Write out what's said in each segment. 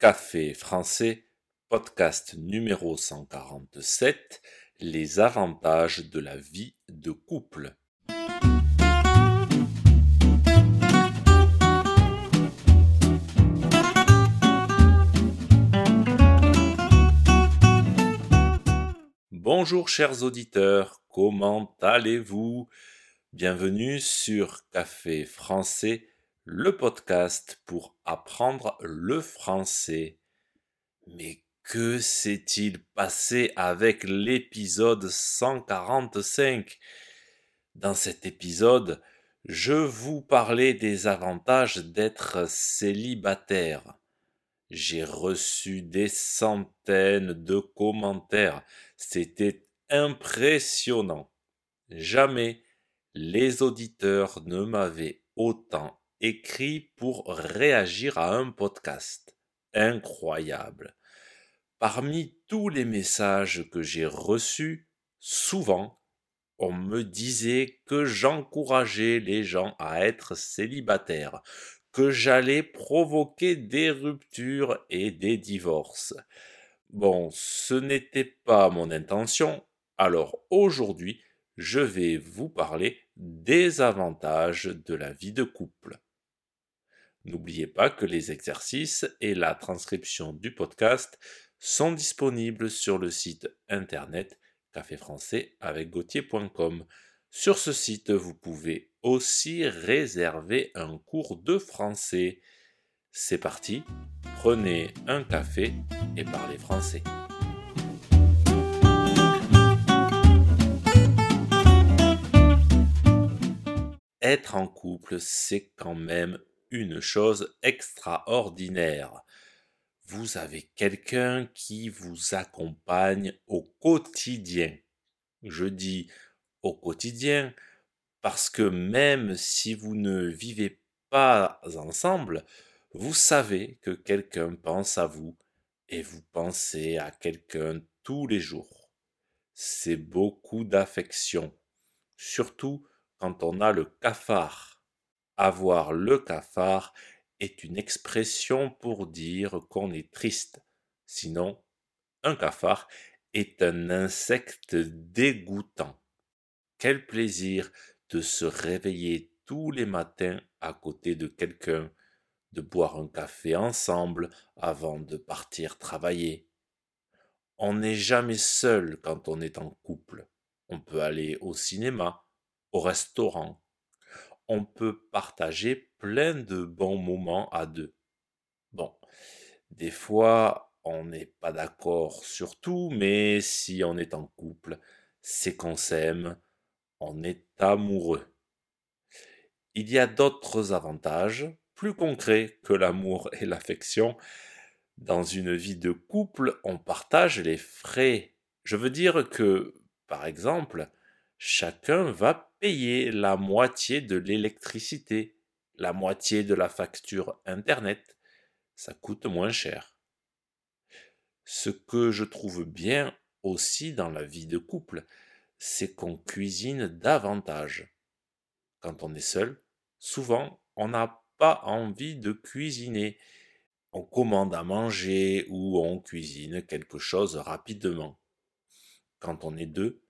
Café français, podcast numéro 147, les avantages de la vie de couple. Bonjour chers auditeurs, comment allez-vous? Bienvenue sur Café français le podcast pour apprendre le français. Mais que s'est-il passé avec l'épisode 145 Dans cet épisode, je vous parlais des avantages d'être célibataire. J'ai reçu des centaines de commentaires. C'était impressionnant. Jamais les auditeurs ne m'avaient autant écrit pour réagir à un podcast. Incroyable. Parmi tous les messages que j'ai reçus, souvent, on me disait que j'encourageais les gens à être célibataires, que j'allais provoquer des ruptures et des divorces. Bon, ce n'était pas mon intention, alors aujourd'hui, je vais vous parler des avantages de la vie de couple. N'oubliez pas que les exercices et la transcription du podcast sont disponibles sur le site internet café français avec. Sur ce site, vous pouvez aussi réserver un cours de français. C'est parti, prenez un café et parlez français. Être en couple, c'est quand même une chose extraordinaire. Vous avez quelqu'un qui vous accompagne au quotidien. Je dis au quotidien parce que même si vous ne vivez pas ensemble, vous savez que quelqu'un pense à vous et vous pensez à quelqu'un tous les jours. C'est beaucoup d'affection, surtout quand on a le cafard avoir le cafard est une expression pour dire qu'on est triste. Sinon, un cafard est un insecte dégoûtant. Quel plaisir de se réveiller tous les matins à côté de quelqu'un, de boire un café ensemble avant de partir travailler. On n'est jamais seul quand on est en couple. On peut aller au cinéma, au restaurant, on peut partager plein de bons moments à deux. Bon, des fois, on n'est pas d'accord sur tout, mais si on est en couple, c'est qu'on s'aime, on est amoureux. Il y a d'autres avantages, plus concrets que l'amour et l'affection. Dans une vie de couple, on partage les frais. Je veux dire que, par exemple, chacun va payer la moitié de l'électricité, la moitié de la facture Internet. Ça coûte moins cher. Ce que je trouve bien aussi dans la vie de couple, c'est qu'on cuisine davantage. Quand on est seul, souvent on n'a pas envie de cuisiner. On commande à manger ou on cuisine quelque chose rapidement. Quand on est deux,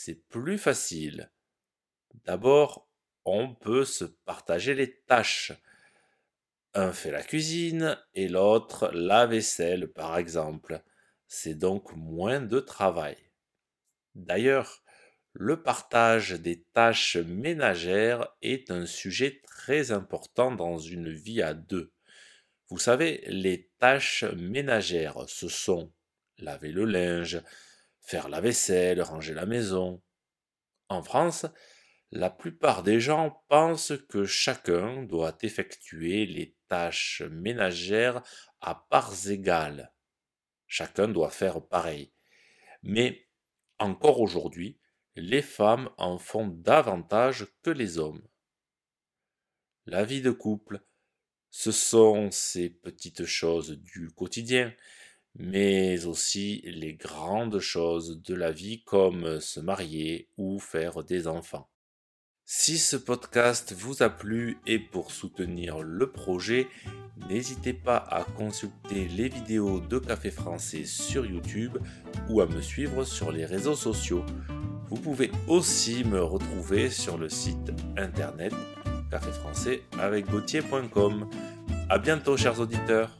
c'est plus facile. D'abord, on peut se partager les tâches. Un fait la cuisine et l'autre la vaisselle, par exemple. C'est donc moins de travail. D'ailleurs, le partage des tâches ménagères est un sujet très important dans une vie à deux. Vous savez, les tâches ménagères, ce sont laver le linge, faire la vaisselle, ranger la maison. En France, la plupart des gens pensent que chacun doit effectuer les tâches ménagères à parts égales. Chacun doit faire pareil. Mais encore aujourd'hui, les femmes en font davantage que les hommes. La vie de couple, ce sont ces petites choses du quotidien mais aussi les grandes choses de la vie comme se marier ou faire des enfants. Si ce podcast vous a plu et pour soutenir le projet, n'hésitez pas à consulter les vidéos de Café Français sur YouTube ou à me suivre sur les réseaux sociaux. Vous pouvez aussi me retrouver sur le site internet café français avec A bientôt chers auditeurs